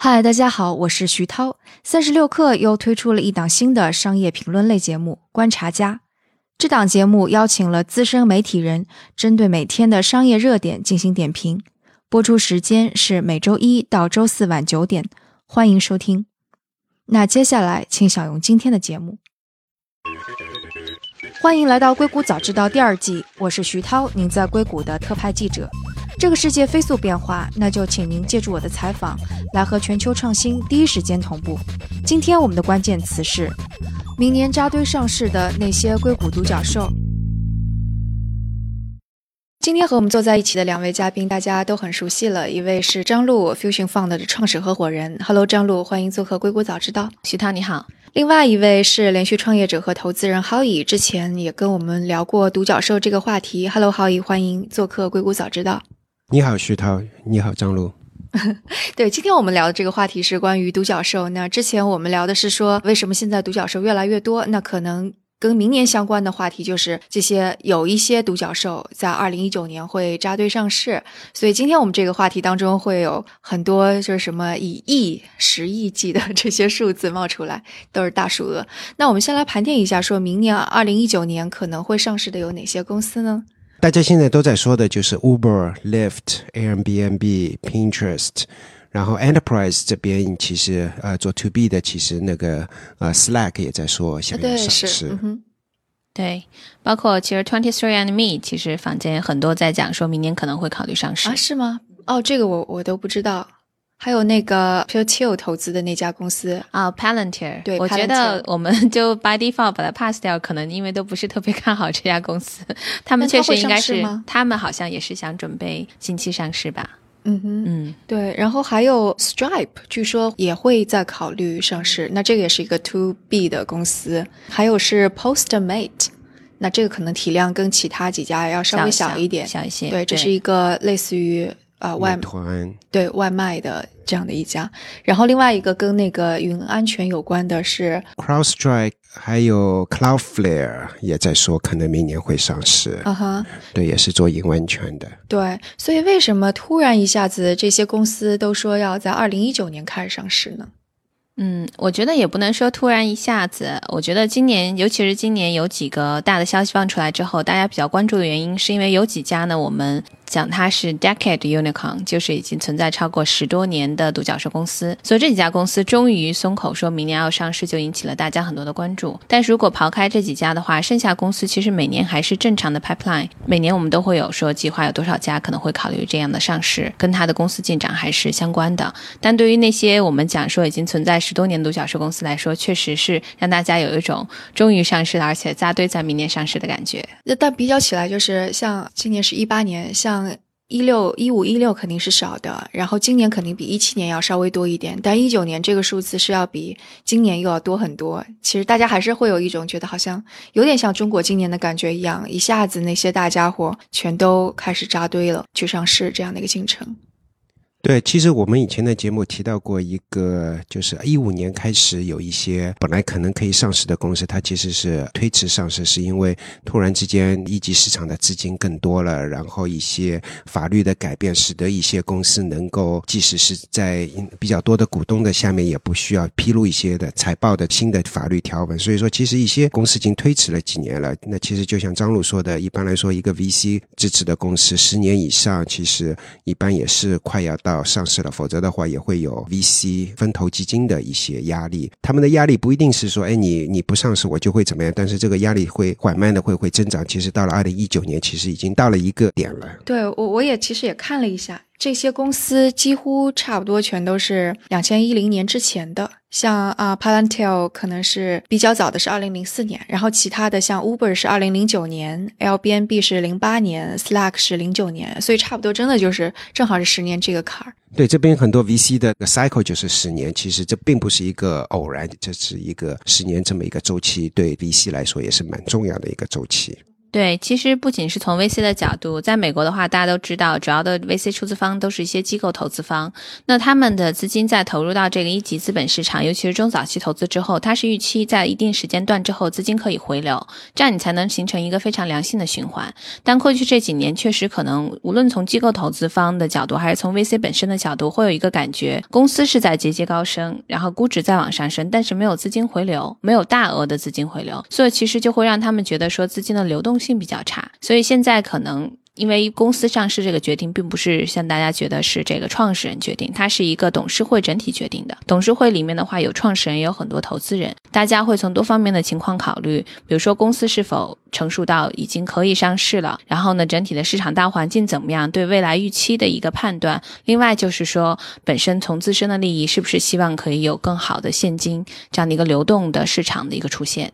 嗨，大家好，我是徐涛。三十六氪又推出了一档新的商业评论类节目《观察家》。这档节目邀请了资深媒体人，针对每天的商业热点进行点评。播出时间是每周一到周四晚九点，欢迎收听。那接下来，请享用今天的节目。欢迎来到硅谷早知道第二季，我是徐涛，您在硅谷的特派记者。这个世界飞速变化，那就请您借助我的采访，来和全球创新第一时间同步。今天我们的关键词是：明年扎堆上市的那些硅谷独角兽。今天和我们坐在一起的两位嘉宾，大家都很熟悉了。一位是张璐，Fusion Fund 的创始合伙人。Hello，张璐，欢迎做客硅谷早知道。徐涛，你好。另外一位是连续创业者和投资人 Howie，之前也跟我们聊过独角兽这个话题。Hello，Howie，欢迎做客硅谷早知道。你好，徐涛。你好，张璐。对，今天我们聊的这个话题是关于独角兽。那之前我们聊的是说，为什么现在独角兽越来越多？那可能跟明年相关的话题就是这些有一些独角兽在二零一九年会扎堆上市。所以今天我们这个话题当中会有很多就是什么以亿、十亿计的这些数字冒出来，都是大数额。那我们先来盘点一下，说明年二零一九年可能会上市的有哪些公司呢？大家现在都在说的就是 Uber、Lyft、Airbnb、Pinterest，然后 Enterprise 这边其实呃做 To B 的，其实那个呃 Slack 也在说想要上市。对，包括其实 Twenty Three and Me，其实坊间很多在讲，说明年可能会考虑上市啊？是吗？哦，这个我我都不知道。还有那个 p u r t i l 投资的那家公司啊，Palantir。对，我觉得我们 就 by default 把它 pass 掉，可能因为都不是特别看好这家公司。他们确实应该是，他们好像也是想准备近期上市吧。嗯哼，嗯，对。然后还有 Stripe，据说也会在考虑上市。那这个也是一个 to B 的公司。还有是 Postmate，那这个可能体量跟其他几家要稍微小一点，小一些。对，这是一个类似于。啊，外团对外卖的这样的一家，然后另外一个跟那个云安全有关的是 CrowdStrike，还有 Cloudflare 也在说可能明年会上市。啊哈，对，也是做云安全的。对，所以为什么突然一下子这些公司都说要在二零一九年开始上市呢？嗯，我觉得也不能说突然一下子。我觉得今年，尤其是今年有几个大的消息放出来之后，大家比较关注的原因，是因为有几家呢，我们。讲它是 decade unicorn，就是已经存在超过十多年的独角兽公司，所以这几家公司终于松口说明年要上市，就引起了大家很多的关注。但是如果刨开这几家的话，剩下公司其实每年还是正常的 pipeline，每年我们都会有说计划有多少家可能会考虑这样的上市，跟它的公司进展还是相关的。但对于那些我们讲说已经存在十多年独角兽公司来说，确实是让大家有一种终于上市了，而且扎堆在明年上市的感觉。那但比较起来，就是像今年是一八年，像。一六一五一六肯定是少的，然后今年肯定比一七年要稍微多一点，但一九年这个数字是要比今年又要多很多。其实大家还是会有一种觉得好像有点像中国今年的感觉一样，一下子那些大家伙全都开始扎堆了去上市这样的一个进程。对，其实我们以前的节目提到过一个，就是一五年开始有一些本来可能可以上市的公司，它其实是推迟上市，是因为突然之间一级市场的资金更多了，然后一些法律的改变，使得一些公司能够即使是在比较多的股东的下面，也不需要披露一些的财报的新的法律条文。所以说，其实一些公司已经推迟了几年了。那其实就像张璐说的，一般来说，一个 VC 支持的公司十年以上，其实一般也是快要要。上市了，否则的话也会有 VC 分投基金的一些压力。他们的压力不一定是说，哎，你你不上市我就会怎么样，但是这个压力会缓慢的会会增长。其实到了二零一九年，其实已经到了一个点了。对我我也其实也看了一下。这些公司几乎差不多全都是两千一零年之前的，像啊 Palantir 可能是比较早的，是二零零四年，然后其他的像 Uber 是二零零九年，Airbnb 是零八年，Slack 是零九年，所以差不多真的就是正好是十年这个坎儿。对，这边很多 VC 的 cycle 就是十年，其实这并不是一个偶然，这是一个十年这么一个周期，对 VC 来说也是蛮重要的一个周期。对，其实不仅是从 VC 的角度，在美国的话，大家都知道，主要的 VC 出资方都是一些机构投资方。那他们的资金在投入到这个一级资本市场，尤其是中早期投资之后，它是预期在一定时间段之后资金可以回流，这样你才能形成一个非常良性的循环。但过去这几年确实可能，无论从机构投资方的角度，还是从 VC 本身的角度，会有一个感觉，公司是在节节高升，然后估值在往上升，但是没有资金回流，没有大额的资金回流，所以其实就会让他们觉得说资金的流动性比较差。所以现在可能因为公司上市这个决定，并不是像大家觉得是这个创始人决定，它是一个董事会整体决定的。董事会里面的话，有创始人，也有很多投资人，大家会从多方面的情况考虑，比如说公司是否成熟到已经可以上市了，然后呢，整体的市场大环境怎么样，对未来预期的一个判断。另外就是说，本身从自身的利益，是不是希望可以有更好的现金这样的一个流动的市场的一个出现。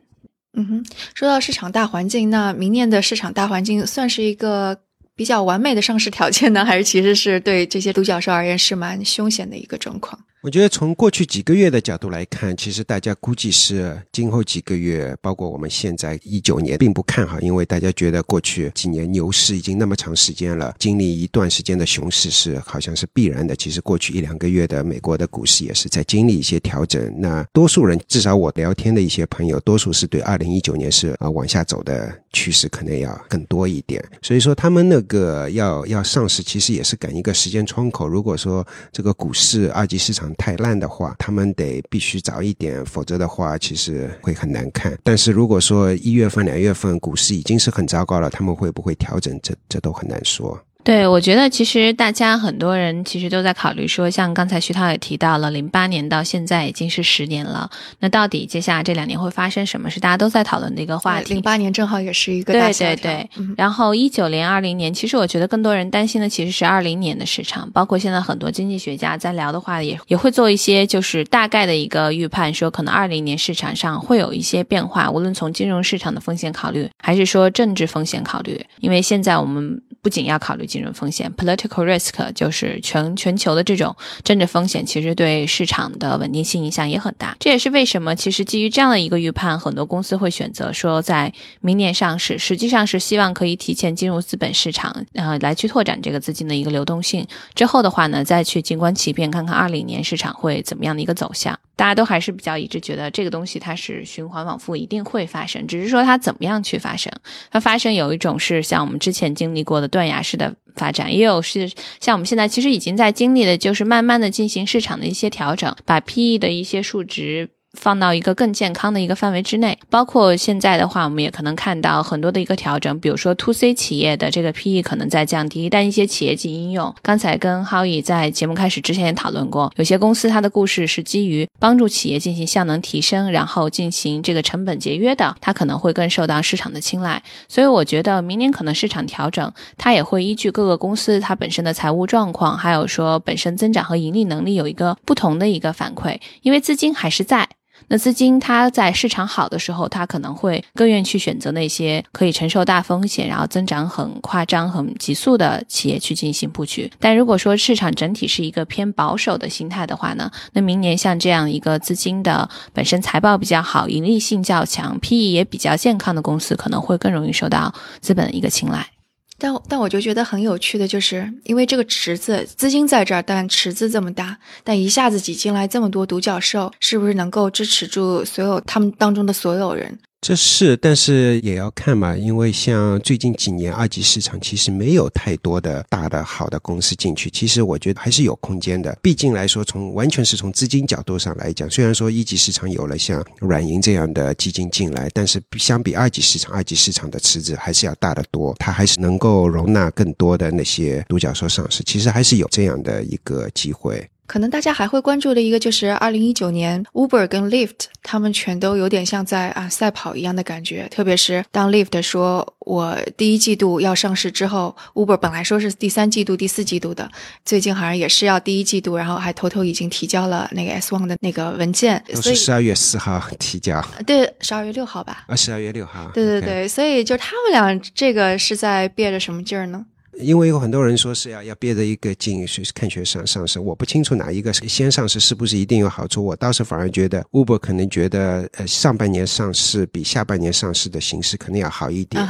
嗯哼，说到市场大环境，那明年的市场大环境算是一个比较完美的上市条件呢，还是其实是对这些独角兽而言是蛮凶险的一个状况？我觉得从过去几个月的角度来看，其实大家估计是今后几个月，包括我们现在一九年，并不看好，因为大家觉得过去几年牛市已经那么长时间了，经历一段时间的熊市是好像是必然的。其实过去一两个月的美国的股市也是在经历一些调整。那多数人，至少我聊天的一些朋友，多数是对二零一九年是啊往下走的趋势可能要更多一点。所以说他们那个要要上市，其实也是赶一个时间窗口。如果说这个股市二级市场，太烂的话，他们得必须早一点，否则的话，其实会很难看。但是如果说一月份、两月份股市已经是很糟糕了，他们会不会调整？这这都很难说。对，我觉得其实大家很多人其实都在考虑说，像刚才徐涛也提到了，零八年到现在已经是十年了，那到底接下来这两年会发生什么？是大家都在讨论的一个话题。零八年正好也是一个大对对对。然后一九年、二零年，其实我觉得更多人担心的其实是二零年的市场，包括现在很多经济学家在聊的话，也也会做一些就是大概的一个预判，说可能二零年市场上会有一些变化，无论从金融市场的风险考虑，还是说政治风险考虑，因为现在我们。不仅要考虑金融风险，political risk 就是全全球的这种政治风险，其实对市场的稳定性影响也很大。这也是为什么，其实基于这样的一个预判，很多公司会选择说在明年上市，实际上是希望可以提前进入资本市场，呃，来去拓展这个资金的一个流动性。之后的话呢，再去静观其变，看看二零年市场会怎么样的一个走向。大家都还是比较一致，觉得这个东西它是循环往复，一定会发生，只是说它怎么样去发生。它发生有一种是像我们之前经历过的断崖式的发展，也有是像我们现在其实已经在经历的，就是慢慢的进行市场的一些调整，把 PE 的一些数值。放到一个更健康的一个范围之内，包括现在的话，我们也可能看到很多的一个调整，比如说 to C 企业的这个 PE 可能在降低，但一些企业级应用，刚才跟 Howie 在节目开始之前也讨论过，有些公司它的故事是基于帮助企业进行效能提升，然后进行这个成本节约的，它可能会更受到市场的青睐。所以我觉得明年可能市场调整，它也会依据各个公司它本身的财务状况，还有说本身增长和盈利能力有一个不同的一个反馈，因为资金还是在。那资金它在市场好的时候，它可能会更愿意去选择那些可以承受大风险，然后增长很夸张、很急速的企业去进行布局。但如果说市场整体是一个偏保守的心态的话呢，那明年像这样一个资金的本身财报比较好、盈利性较强、PE 也比较健康的公司，可能会更容易受到资本的一个青睐。但但我就觉得很有趣的就是，因为这个池子资金在这儿，但池子这么大，但一下子挤进来这么多独角兽，是不是能够支持住所有他们当中的所有人？这是，但是也要看嘛，因为像最近几年二级市场其实没有太多的大的好的公司进去，其实我觉得还是有空间的。毕竟来说，从完全是从资金角度上来讲，虽然说一级市场有了像软银这样的基金进来，但是相比二级市场，二级市场的池子还是要大得多，它还是能够容纳更多的那些独角兽上市，其实还是有这样的一个机会。可能大家还会关注的一个就是二零一九年，Uber 跟 Lyft 他们全都有点像在啊赛跑一样的感觉。特别是当 Lyft 说我第一季度要上市之后，Uber 本来说是第三季度、第四季度的，最近好像也是要第一季度，然后还偷偷已经提交了那个 S one 的那个文件。都是十二月四号提交。对，十二月六号吧。啊，十二月六号。对对对，所以就他们俩这个是在憋着什么劲儿呢？因为有很多人说是要要憋着一个劲去看学上上市，我不清楚哪一个先上市是不是一定有好处。我倒是反而觉得 Uber 可能觉得呃上半年上市比下半年上市的形势可能要好一点，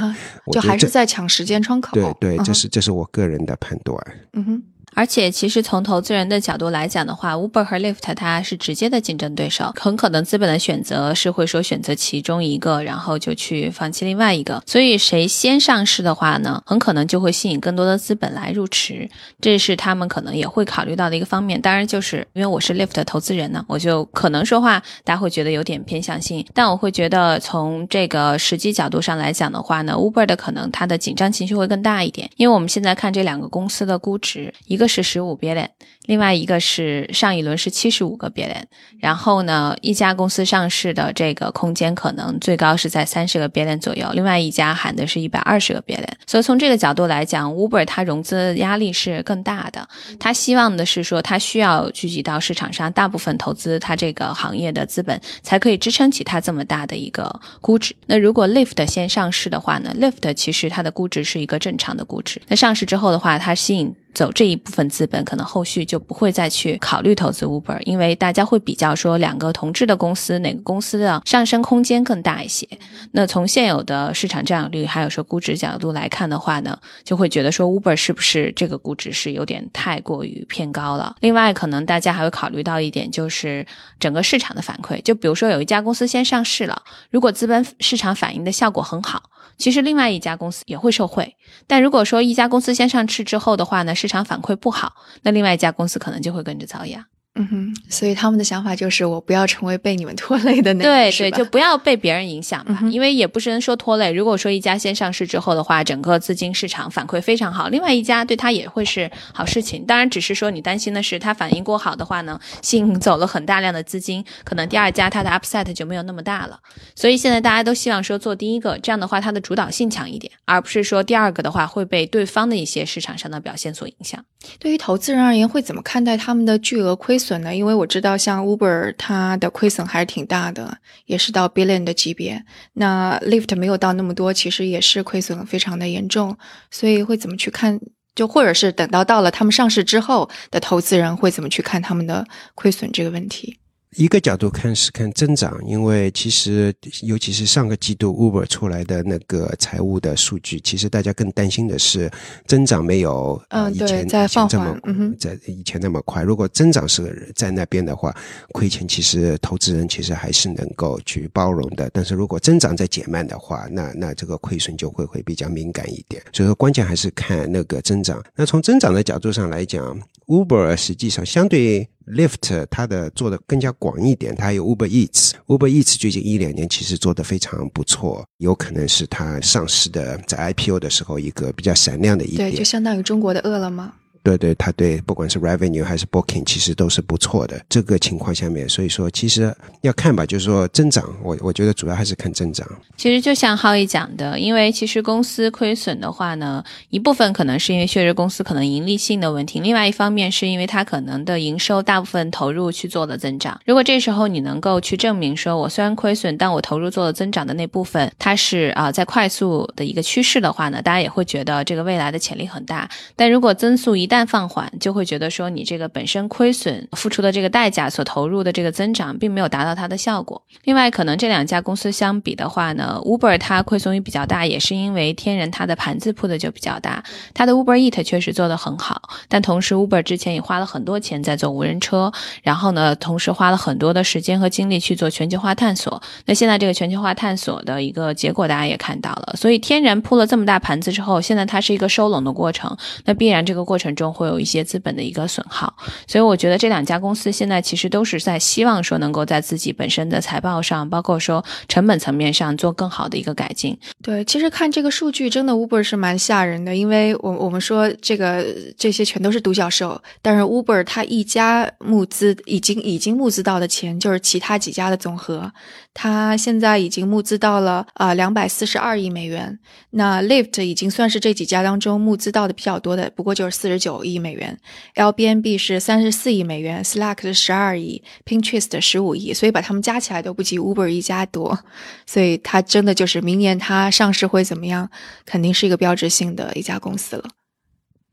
就还是在抢时间窗口。对对，这是这是我个人的判断。嗯哼。而且，其实从投资人的角度来讲的话，Uber 和 Lyft 它是直接的竞争对手，很可能资本的选择是会说选择其中一个，然后就去放弃另外一个。所以，谁先上市的话呢，很可能就会吸引更多的资本来入池，这是他们可能也会考虑到的一个方面。当然，就是因为我是 Lyft 投资人呢，我就可能说话大家会觉得有点偏向性，但我会觉得从这个实际角度上来讲的话呢，Uber 的可能它的紧张情绪会更大一点，因为我们现在看这两个公司的估值，一个。一个是十五 billion，另外一个是上一轮是七十五个 billion，然后呢，一家公司上市的这个空间可能最高是在三十个 billion 左右，另外一家喊的是一百二十个 billion，所以从这个角度来讲，Uber 它融资压力是更大的，它希望的是说它需要聚集到市场上大部分投资它这个行业的资本，才可以支撑起它这么大的一个估值。那如果 Lyft 先上市的话呢，Lyft 其实它的估值是一个正常的估值，那上市之后的话，它吸引。走这一部分资本，可能后续就不会再去考虑投资 Uber，因为大家会比较说两个同质的公司哪个公司的上升空间更大一些。那从现有的市场占有率还有说估值角度来看的话呢，就会觉得说 Uber 是不是这个估值是有点太过于偏高了。另外，可能大家还会考虑到一点，就是整个市场的反馈。就比如说有一家公司先上市了，如果资本市场反应的效果很好。其实另外一家公司也会受惠，但如果说一家公司先上市之后的话呢，市场反馈不好，那另外一家公司可能就会跟着遭殃。嗯哼，所以他们的想法就是我不要成为被你们拖累的那对对，就不要被别人影响吧。因为也不是能说拖累。如果说一家先上市之后的话，整个资金市场反馈非常好，另外一家对它也会是好事情。当然，只是说你担心的是它反应过好的话呢，吸引走了很大量的资金，可能第二家它的 upset 就没有那么大了。所以现在大家都希望说做第一个，这样的话它的主导性强一点，而不是说第二个的话会被对方的一些市场上的表现所影响。对于投资人而言，会怎么看待他们的巨额亏损损呢？因为我知道。像 Uber，它的亏损还是挺大的，也是到 billion 的级别。那 l i f t 没有到那么多，其实也是亏损非常的严重。所以会怎么去看？就或者是等到到了他们上市之后的投资人会怎么去看他们的亏损这个问题？一个角度看是看增长，因为其实尤其是上个季度 Uber 出来的那个财务的数据，其实大家更担心的是增长没有嗯以前在放缓，在以前那么快。如果增长是在那边的话，亏钱其实投资人其实还是能够去包容的。但是如果增长在减慢的话，那那这个亏损就会会比较敏感一点。所以说关键还是看那个增长。那从增长的角度上来讲，Uber 实际上相对。Lift 它的做的更加广一点，它有 Uber Eats，Uber Eats 最近一两年其实做的非常不错，有可能是它上市的在 IPO 的时候一个比较闪亮的一点，对，就相当于中国的饿了么。对对，他对不管是 revenue 还是 booking，其实都是不错的。这个情况下面，所以说其实要看吧，就是说增长，我我觉得主要还是看增长。其实就像浩毅讲的，因为其实公司亏损的话呢，一部分可能是因为确实公司可能盈利性的问题，另外一方面是因为它可能的营收大部分投入去做了增长。如果这时候你能够去证明说，我虽然亏损，但我投入做了增长的那部分，它是啊在快速的一个趋势的话呢，大家也会觉得这个未来的潜力很大。但如果增速一旦一旦放缓就会觉得说你这个本身亏损付出的这个代价所投入的这个增长并没有达到它的效果。另外，可能这两家公司相比的话呢，Uber 它亏损也比较大，也是因为天人它的盘子铺的就比较大。它的 Uber Eat 确实做得很好，但同时 Uber 之前也花了很多钱在做无人车，然后呢，同时花了很多的时间和精力去做全球化探索。那现在这个全球化探索的一个结果大家也看到了，所以天然铺了这么大盘子之后，现在它是一个收拢的过程，那必然这个过程中。会有一些资本的一个损耗，所以我觉得这两家公司现在其实都是在希望说能够在自己本身的财报上，包括说成本层面上做更好的一个改进。对，其实看这个数据，真的 Uber 是蛮吓人的，因为我我们说这个这些全都是独角兽，但是 Uber 它一家募资已经已经募资到的钱就是其他几家的总和，它现在已经募资到了啊两百四十二亿美元，那 Lyft 已经算是这几家当中募资到的比较多的，不过就是四十九。九亿美元，LBNB 是三十四亿美元，Slack 是十二亿，Pinterest 十五亿，所以把它们加起来都不及 Uber 一家多，所以它真的就是明年它上市会怎么样，肯定是一个标志性的一家公司了。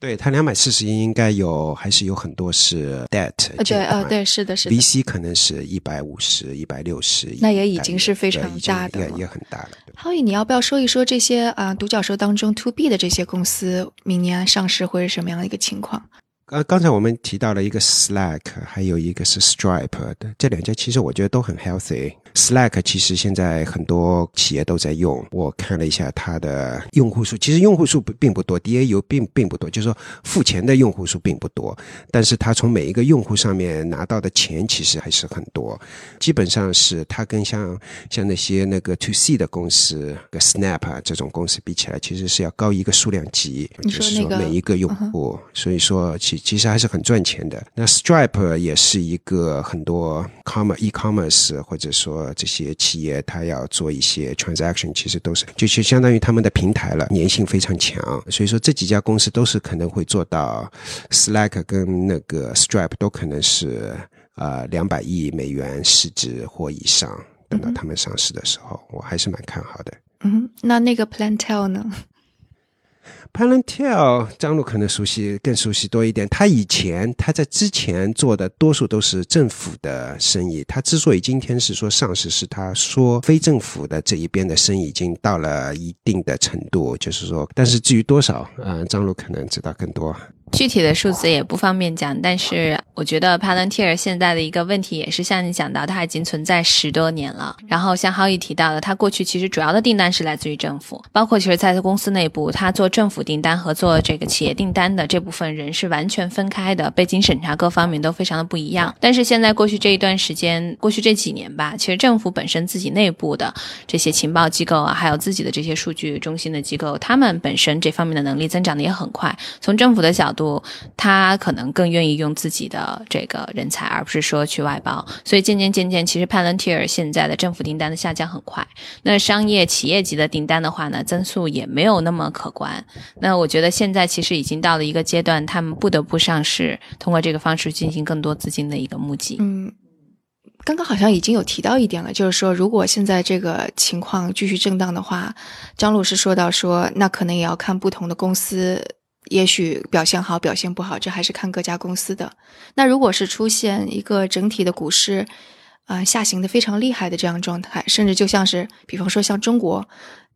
对它两百四十亿应该有，还是有很多是 debt 呃，对，呃，对，是的，是的。VC 可能是一百五十、一百六十亿，那也已经是非常大的了也也很大了。对浩宇，你要不要说一说这些啊、独角兽当中 to B 的这些公司明年上市会是什么样的一个情况？呃，刚才我们提到了一个 Slack，还有一个是 Stripe 的，这两家其实我觉得都很 healthy。Slack 其实现在很多企业都在用，我看了一下它的用户数，其实用户数不并不多，DAU 并并不多，就是说付钱的用户数并不多，但是它从每一个用户上面拿到的钱其实还是很多，基本上是它跟像像那些那个 To C 的公司，个 Snap 啊这种公司比起来，其实是要高一个数量级，就是说每一个用户，所以说其其实还是很赚钱的。那 Stripe 也是一个很多 com e-commerce 或者说这些企业，它要做一些 transaction，其实都是就是相当于他们的平台了，粘性非常强。所以说这几家公司都是可能会做到 Slack 跟那个 Stripe 都可能是呃两百亿美元市值或以上。等到他们上市的时候，我还是蛮看好的。嗯，那那个 Plantel 呢？Palantir 张璐可能熟悉更熟悉多一点。他以前他在之前做的多数都是政府的生意。他之所以今天是说上市，是他说非政府的这一边的生意已经到了一定的程度，就是说，但是至于多少，嗯，张璐可能知道更多。具体的数字也不方便讲，但是我觉得 Palantir 现在的一个问题也是像你讲到，它已经存在十多年了。然后像浩宇提到的，它过去其实主要的订单是来自于政府，包括其实在公司内部，它做政府订单和做这个企业订单的这部分人是完全分开的，背景审查各方面都非常的不一样。但是现在过去这一段时间，过去这几年吧，其实政府本身自己内部的这些情报机构啊，还有自己的这些数据中心的机构，他们本身这方面的能力增长的也很快。从政府的角度，他可能更愿意用自己的这个人才，而不是说去外包。所以渐渐渐渐，其实 Palantir 现在的政府订单的下降很快。那商业企业级的订单的话呢，增速也没有那么可观。那我觉得现在其实已经到了一个阶段，他们不得不上市，通过这个方式进行更多资金的一个募集。嗯，刚刚好像已经有提到一点了，就是说，如果现在这个情况继续震荡的话，张老师说到说，那可能也要看不同的公司，也许表现好，表现不好，这还是看各家公司的。那如果是出现一个整体的股市，呃，下行的非常厉害的这样状态，甚至就像是，比方说像中国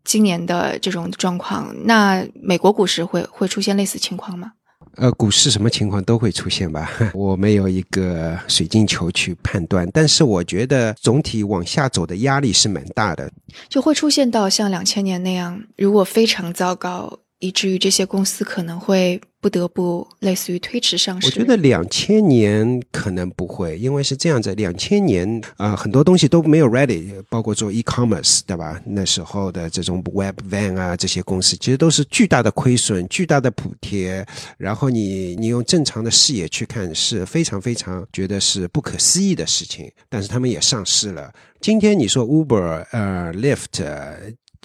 今年的这种状况，那美国股市会会出现类似情况吗？呃，股市什么情况都会出现吧，我没有一个水晶球去判断，但是我觉得总体往下走的压力是蛮大的。就会出现到像两千年那样，如果非常糟糕，以至于这些公司可能会不得不类似于推迟上市。我觉得两千年可能不会，因为是这样子，两千年啊、呃很多东西都没有 ready，包括做 e-commerce，对吧？那时候的这种 web van 啊，这些公司其实都是巨大的亏损、巨大的补贴，然后你你用正常的视野去看，是非常非常觉得是不可思议的事情，但是他们也上市了。今天你说 Uber、呃 Lyft。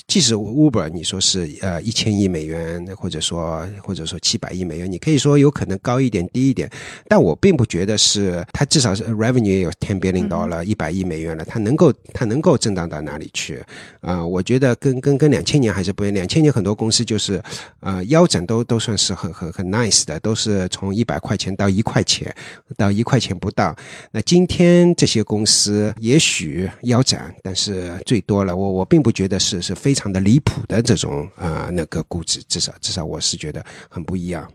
呃即使 Uber 你说是呃一千亿美元，或者说或者说七百亿美元，你可以说有可能高一点低一点，但我并不觉得是它至少是 revenue 也有 ten billion dollar 一百亿美元了，它能够它能够震荡到哪里去？啊、我觉得跟跟跟两千年还是不一样。两千年很多公司就是呃腰斩都都算是很很很 nice 的，都是从一百块钱到一块钱，到一块钱不到。那今天这些公司也许腰斩，但是最多了，我我并不觉得是是非非常的离谱的这种啊、呃那个估值，至少至少我是觉得很不一样。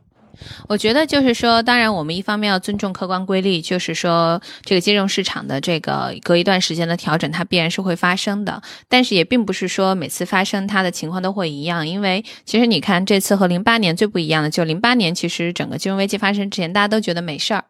我觉得就是说，当然我们一方面要尊重客观规律，就是说这个金融市场的这个隔一段时间的调整，它必然是会发生的。但是也并不是说每次发生它的情况都会一样，因为其实你看这次和零八年最不一样的，就零八年其实整个金融危机发生之前，大家都觉得没事儿。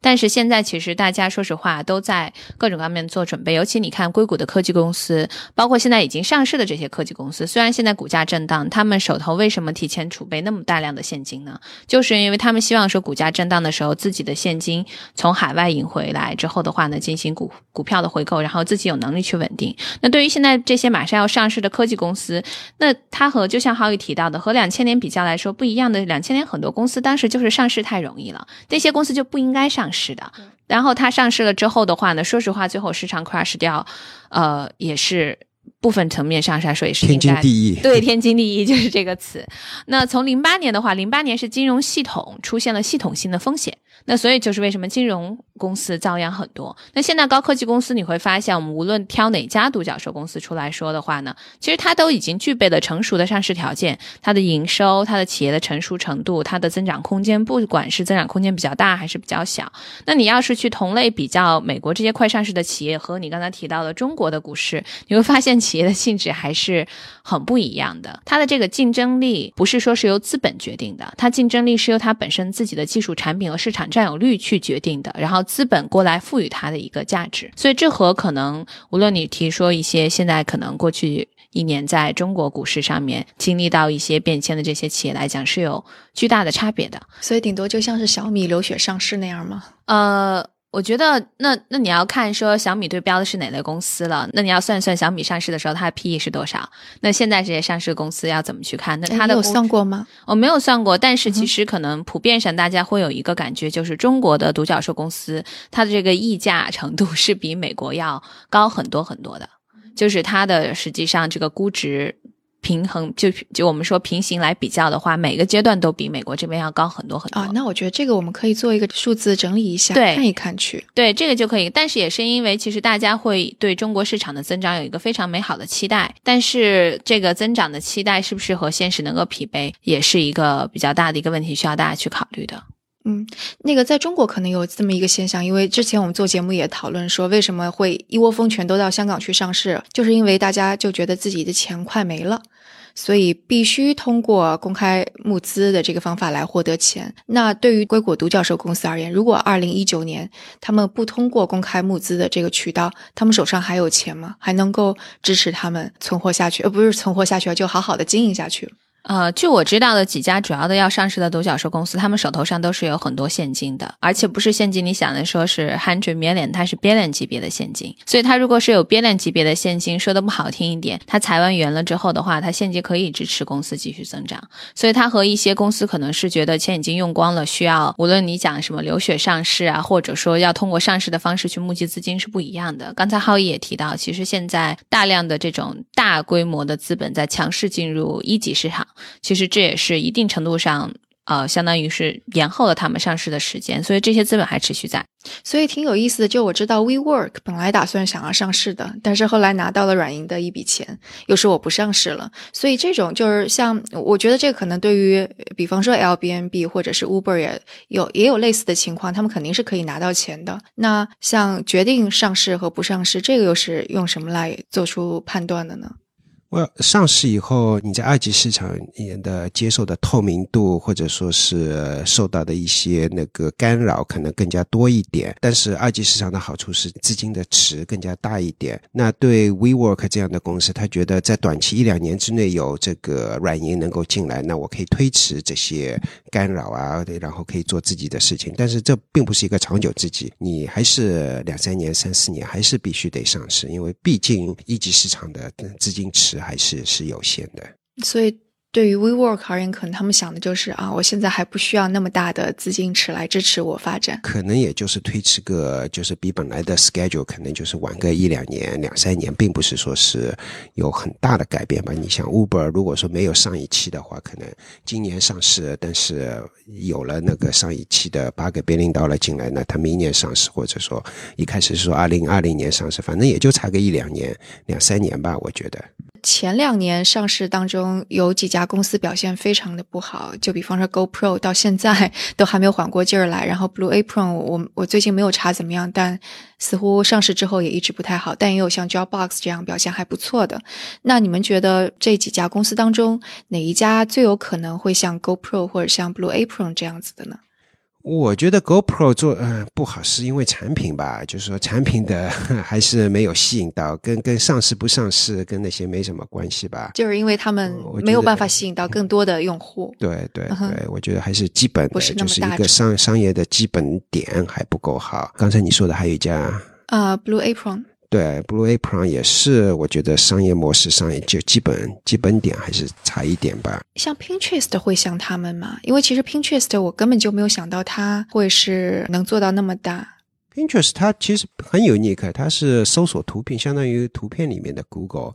但是现在其实大家说实话都在各种方面做准备，尤其你看硅谷的科技公司，包括现在已经上市的这些科技公司，虽然现在股价震荡，他们手头为什么提前储备那么大量的现金呢？就是因为他们希望说股价震荡的时候，自己的现金从海外引回来之后的话呢，进行股股票的回购，然后自己有能力去稳定。那对于现在这些马上要上市的科技公司，那它和就像浩宇提到的，和两千年比较来说不一样的，两千年很多公司当时就是上市太容易了，那些公司就不应该上市的。然后它上市了之后的话呢，说实话，最后市场 crash 掉，呃，也是。部分层面上来说也是天经地义。对，天经地义就是这个词。那从零八年的话，零八年是金融系统出现了系统性的风险，那所以就是为什么金融公司遭殃很多。那现在高科技公司你会发现，我们无论挑哪家独角兽公司出来说的话呢，其实它都已经具备了成熟的上市条件，它的营收、它的企业的成熟程度、它的增长空间，不管是增长空间比较大还是比较小。那你要是去同类比较美国这些快上市的企业和你刚才提到的中国的股市，你会发现企业的性质还是很不一样的。它的这个竞争力不是说是由资本决定的，它竞争力是由它本身自己的技术产品和市场占有率去决定的，然后资本过来赋予它的一个价值。所以这和可能无论你提说一些现在可能过去一年在中国股市上面经历到一些变迁的这些企业来讲，是有巨大的差别的。所以顶多就像是小米流血上市那样吗？呃。我觉得那那你要看说小米对标的是哪类公司了，那你要算算小米上市的时候它的 P E 是多少？那现在这些上市公司要怎么去看？那它的有算过吗？我没有算过，但是其实可能普遍上大家会有一个感觉，就是中国的独角兽公司它的这个溢价程度是比美国要高很多很多的，就是它的实际上这个估值。平衡就就我们说平行来比较的话，每个阶段都比美国这边要高很多很多啊。那我觉得这个我们可以做一个数字整理一下，对，看一看去。对，这个就可以。但是也是因为其实大家会对中国市场的增长有一个非常美好的期待，但是这个增长的期待是不是和现实能够匹配，也是一个比较大的一个问题，需要大家去考虑的。嗯，那个在中国可能有这么一个现象，因为之前我们做节目也讨论说，为什么会一窝蜂全都到香港去上市，就是因为大家就觉得自己的钱快没了。所以必须通过公开募资的这个方法来获得钱。那对于硅谷独角兽公司而言，如果二零一九年他们不通过公开募资的这个渠道，他们手上还有钱吗？还能够支持他们存活下去？呃，不是存活下去，就好好的经营下去。呃，据我知道的几家主要的要上市的独角兽公司，他们手头上都是有很多现金的，而且不是现金，你想的说是 hundred million，它是 billion 级别的现金。所以它如果是有 billion 级别的现金，说的不好听一点，它裁完员了之后的话，它现金可以支持公司继续增长。所以它和一些公司可能是觉得钱已经用光了，需要无论你讲什么流血上市啊，或者说要通过上市的方式去募集资金是不一样的。刚才浩毅也提到，其实现在大量的这种大规模的资本在强势进入一级市场。其实这也是一定程度上，呃，相当于是延后了他们上市的时间，所以这些资本还持续在，所以挺有意思的。就我知道，WeWork 本来打算想要上市的，但是后来拿到了软银的一笔钱，又说我不上市了。所以这种就是像，我觉得这个可能对于，比方说 l b n b 或者是 Uber 也有也有类似的情况，他们肯定是可以拿到钱的。那像决定上市和不上市，这个又是用什么来做出判断的呢？上市以后，你在二级市场的接受的透明度，或者说是受到的一些那个干扰，可能更加多一点。但是二级市场的好处是资金的池更加大一点。那对 WeWork 这样的公司，他觉得在短期一两年之内有这个软银能够进来，那我可以推迟这些干扰啊，然后可以做自己的事情。但是这并不是一个长久之计，你还是两三年、三四年还是必须得上市，因为毕竟一级市场的资金池。还是是有限的，所以对于 WeWork 而言，可能他们想的就是啊，我现在还不需要那么大的资金池来支持我发展，可能也就是推迟个，就是比本来的 schedule 可能就是晚个一两年、两三年，并不是说是有很大的改变吧。你像 Uber，如果说没有上一期的话，可能今年上市，但是有了那个上一期的八个 billion dollar 进来，呢他明年上市，或者说一开始说二零二零年上市，反正也就差个一两年、两三年吧，我觉得。前两年上市当中有几家公司表现非常的不好，就比方说 GoPro 到现在都还没有缓过劲儿来，然后 Blue Apron 我我最近没有查怎么样，但似乎上市之后也一直不太好，但也有像 Dropbox 这样表现还不错的。那你们觉得这几家公司当中哪一家最有可能会像 GoPro 或者像 Blue Apron 这样子的呢？我觉得 GoPro 做嗯不好，是因为产品吧，就是说产品的 还是没有吸引到，跟跟上市不上市跟那些没什么关系吧。就是因为他们没有办法吸引到更多的用户。对对对，我觉得还是基本的，就是一个商商业的基本点还不够好。刚才你说的还有一家啊，Blue Apron。对，Blue Apron 也是，我觉得商业模式上也就基本基本点还是差一点吧。像 Pinterest 会像他们吗？因为其实 Pinterest 我根本就没有想到它会是能做到那么大。Pinterest 它其实很 unique，它是搜索图片，相当于图片里面的 Google。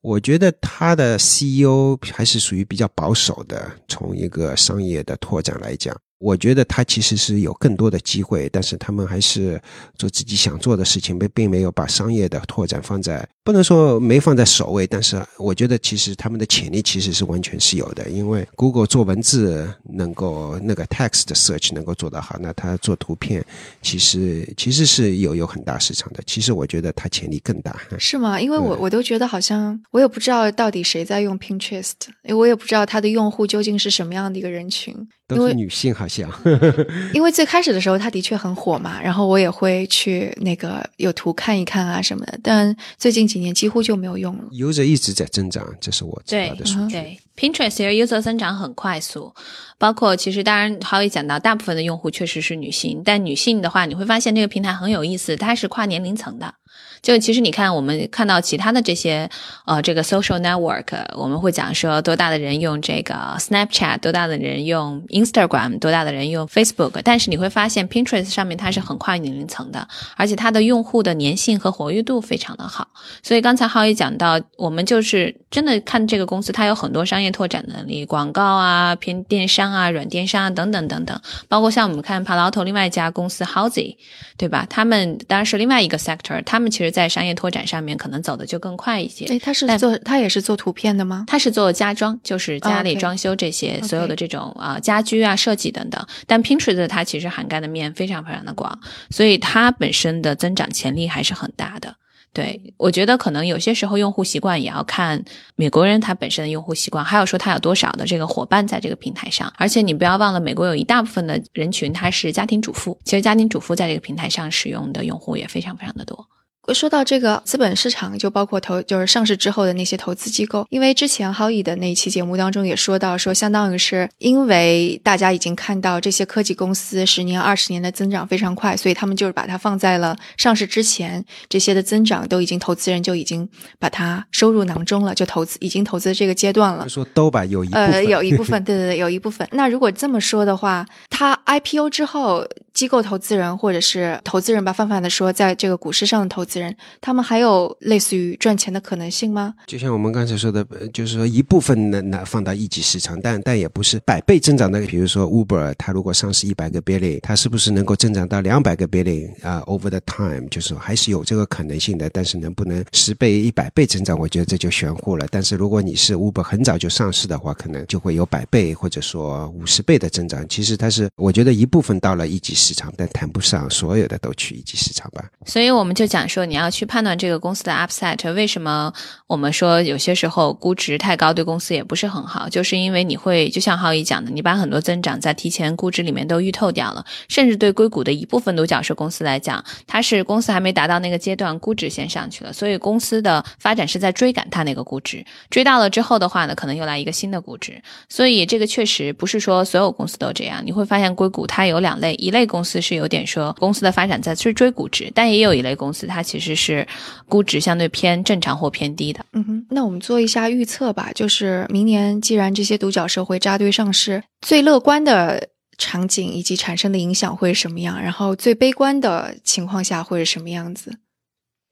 我觉得它的 CEO 还是属于比较保守的，从一个商业的拓展来讲。我觉得他其实是有更多的机会，但是他们还是做自己想做的事情，并并没有把商业的拓展放在不能说没放在首位，但是我觉得其实他们的潜力其实是完全是有的。因为 Google 做文字能够那个 text search 能够做得好，那他做图片其实其实是有有很大市场的。其实我觉得他潜力更大。是吗？因为我我都觉得好像我也不知道到底谁在用 Pinterest，我也不知道它的用户究竟是什么样的一个人群。都是女性，好像。因为最开始的时候，它的确很火嘛，然后我也会去那个有图看一看啊什么的。但最近几年几乎就没有用了。user 一直在增长，这是我知道的数据。对，Pinterest 其实 user 增长很快速，包括其实当然，浩宇讲到大部分的用户确实是女性，但女性的话，你会发现这个平台很有意思，它是跨年龄层的。就其实你看，我们看到其他的这些呃，这个 social network，我们会讲说多大的人用这个 Snapchat，多大的人用 Instagram，多大的人用 Facebook。但是你会发现 Pinterest 上面它是很跨年龄层的，而且它的用户的粘性和活跃度非常的好。所以刚才浩宇讲到，我们就是真的看这个公司，它有很多商业拓展能力，广告啊、偏电商啊、软电商啊等等等等。包括像我们看 Palo Alto 另外一家公司 Housey，对吧？他们当然是另外一个 sector，他们其实。在商业拓展上面，可能走的就更快一些。哎，他是做，他也是做图片的吗？他是做家装，就是家里装修这些所有的这种啊家居啊设计等等。但 Pinterest 它其实涵盖的面非常非常的广，所以它本身的增长潜力还是很大的。对我觉得可能有些时候用户习惯也要看美国人他本身的用户习惯，还有说他有多少的这个伙伴在这个平台上。而且你不要忘了，美国有一大部分的人群他是家庭主妇，其实家庭主妇在这个平台上使用的用户也非常非常的多。说到这个资本市场，就包括投，就是上市之后的那些投资机构。因为之前浩宇的那一期节目当中也说到，说相当于是因为大家已经看到这些科技公司十年、二十年的增长非常快，所以他们就是把它放在了上市之前，这些的增长都已经投资人就已经把它收入囊中了，就投资已经投资这个阶段了。说都吧，有一呃有一部分，对对对，有一部分。那如果这么说的话，它 IPO 之后，机构投资人或者是投资人吧，泛泛的说，在这个股市上的投资。人，他们还有类似于赚钱的可能性吗？就像我们刚才说的，就是说一部分能，拿放到一级市场，但但也不是百倍增长的。比如说 Uber，它如果上市一百个 billion，它是不是能够增长到两百个 billion 啊？Over the time，就是说还是有这个可能性的。但是能不能十倍、一百倍增长，我觉得这就玄乎了。但是如果你是 Uber 很早就上市的话，可能就会有百倍或者说五十倍的增长。其实它是，我觉得一部分到了一级市场，但谈不上所有的都去一级市场吧。所以我们就讲说，你要。去判断这个公司的 upside，为什么我们说有些时候估值太高对公司也不是很好，就是因为你会就像浩宇讲的，你把很多增长在提前估值里面都预透掉了，甚至对硅谷的一部分独角兽公司来讲，它是公司还没达到那个阶段，估值先上去了，所以公司的发展是在追赶它那个估值，追到了之后的话呢，可能又来一个新的估值，所以这个确实不是说所有公司都这样，你会发现硅谷它有两类，一类公司是有点说公司的发展在追追估值，但也有一类公司它其实是。估值相对偏正常或偏低的。嗯哼，那我们做一下预测吧。就是明年，既然这些独角兽会扎堆上市，最乐观的场景以及产生的影响会是什么样？然后最悲观的情况下会是什么样子？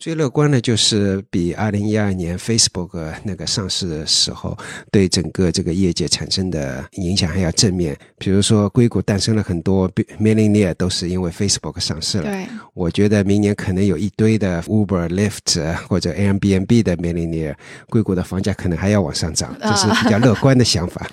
最乐观的就是比二零一二年 Facebook 那个上市的时候对整个这个业界产生的影响还要正面。比如说，硅谷诞生了很多 millionaire，都是因为 Facebook 上市了。对，我觉得明年可能有一堆的 Uber、Lyft 或者 Airbnb 的 millionaire，硅谷的房价可能还要往上涨，这是比较乐观的想法。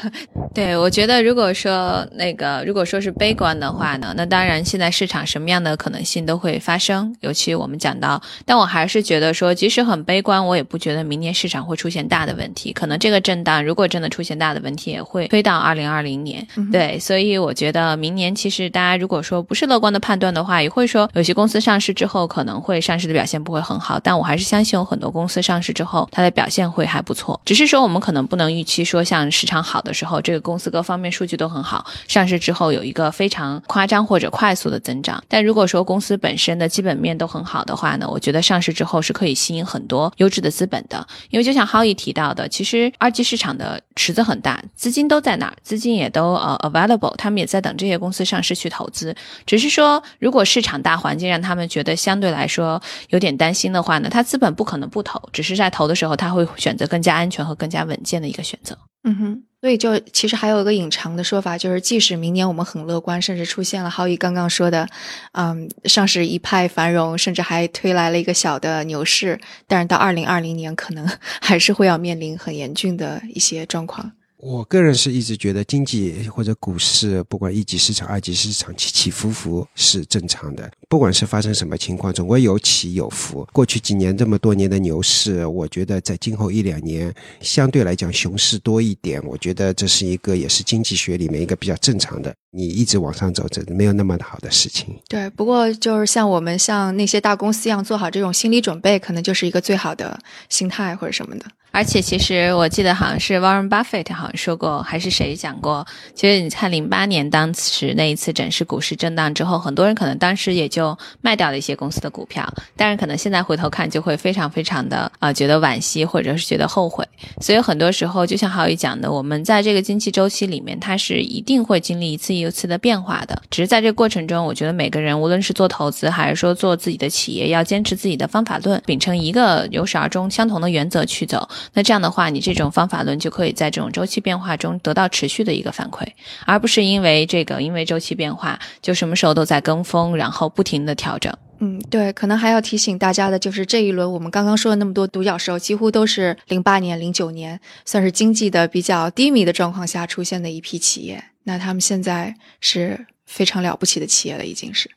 对，我觉得如果说那个如果说是悲观的话呢，那当然现在市场什么样的可能性都会发生，尤其我们讲到。但我还是觉得说，即使很悲观，我也不觉得明年市场会出现大的问题。可能这个震荡，如果真的出现大的问题，也会推到二零二零年。对，所以我觉得明年其实大家如果说不是乐观的判断的话，也会说有些公司上市之后可能会上市的表现不会很好。但我还是相信有很多公司上市之后，它的表现会还不错。只是说我们可能不能预期说，像市场好的时候，这个公司各方面数据都很好，上市之后有一个非常夸张或者快速的增长。但如果说公司本身的基本面都很好的话呢？我我觉得上市之后是可以吸引很多优质的资本的。因为就像 Howie 提到的，其实二级市场的池子很大，资金都在那儿，资金也都呃 available，他们也在等这些公司上市去投资。只是说，如果市场大环境让他们觉得相对来说有点担心的话呢，他资本不可能不投，只是在投的时候他会选择更加安全和更加稳健的一个选择。嗯哼。所以，就其实还有一个隐藏的说法，就是即使明年我们很乐观，甚至出现了浩宇刚刚说的，嗯，上市一派繁荣，甚至还推来了一个小的牛市，但是到二零二零年，可能 还是会要面临很严峻的一些状况。我个人是一直觉得经济或者股市，不管一级市场、二级市场起起伏伏是正常的。不管是发生什么情况，总归有起有伏。过去几年这么多年的牛市，我觉得在今后一两年相对来讲熊市多一点。我觉得这是一个也是经济学里面一个比较正常的。你一直往上走，这没有那么好的事情。对，不过就是像我们像那些大公司一样做好这种心理准备，可能就是一个最好的心态或者什么的。而且，其实我记得好像是 Warren Buffett 好像说过，还是谁讲过？其实你看，零八年当时那一次整市股市震荡之后，很多人可能当时也就卖掉了一些公司的股票，但是可能现在回头看，就会非常非常的啊，觉得惋惜或者是觉得后悔。所以很多时候，就像浩宇讲的，我们在这个经济周期里面，它是一定会经历一次又一次的变化的。只是在这个过程中，我觉得每个人无论是做投资还是说做自己的企业，要坚持自己的方法论，秉承一个由始而终相同的原则去走。那这样的话，你这种方法论就可以在这种周期变化中得到持续的一个反馈，而不是因为这个因为周期变化就什么时候都在跟风，然后不停的调整。嗯，对，可能还要提醒大家的就是这一轮我们刚刚说的那么多独角兽，几乎都是零八年、零九年算是经济的比较低迷的状况下出现的一批企业，那他们现在是非常了不起的企业了，已经是。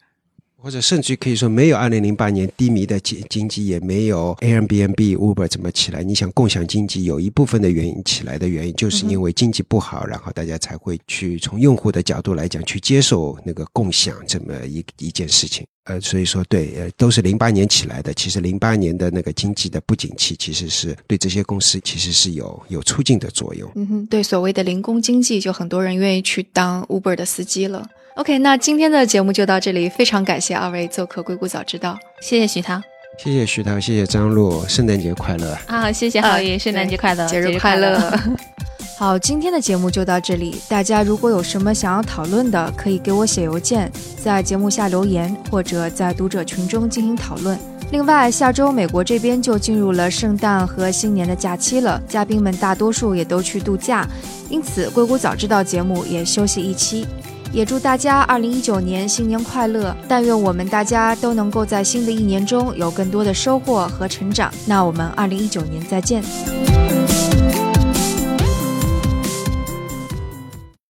或者甚至可以说，没有二零零八年低迷的经经济，也没有 Airbnb、Uber 怎么起来。你想，共享经济有一部分的原因起来的原因，就是因为经济不好，然后大家才会去从用户的角度来讲，去接受那个共享这么一一件事情。呃，所以说，对，呃，都是零八年起来的。其实零八年的那个经济的不景气，其实是对这些公司其实是有有促进的作用。嗯哼，对，所谓的零工经济，就很多人愿意去当 Uber 的司机了。OK，那今天的节目就到这里，非常感谢二位做客《硅谷早知道》，谢谢徐涛，谢谢徐涛，谢谢张璐，圣诞节快乐啊！谢谢浩宇，圣诞节快乐，节日快乐。好，今天的节目就到这里，大家如果有什么想要讨论的，可以给我写邮件，在节目下留言，或者在读者群中进行讨论。另外，下周美国这边就进入了圣诞和新年的假期了，嘉宾们大多数也都去度假，因此《硅谷早知道》节目也休息一期。也祝大家二零一九年新年快乐！但愿我们大家都能够在新的一年中有更多的收获和成长。那我们二零一九年再见。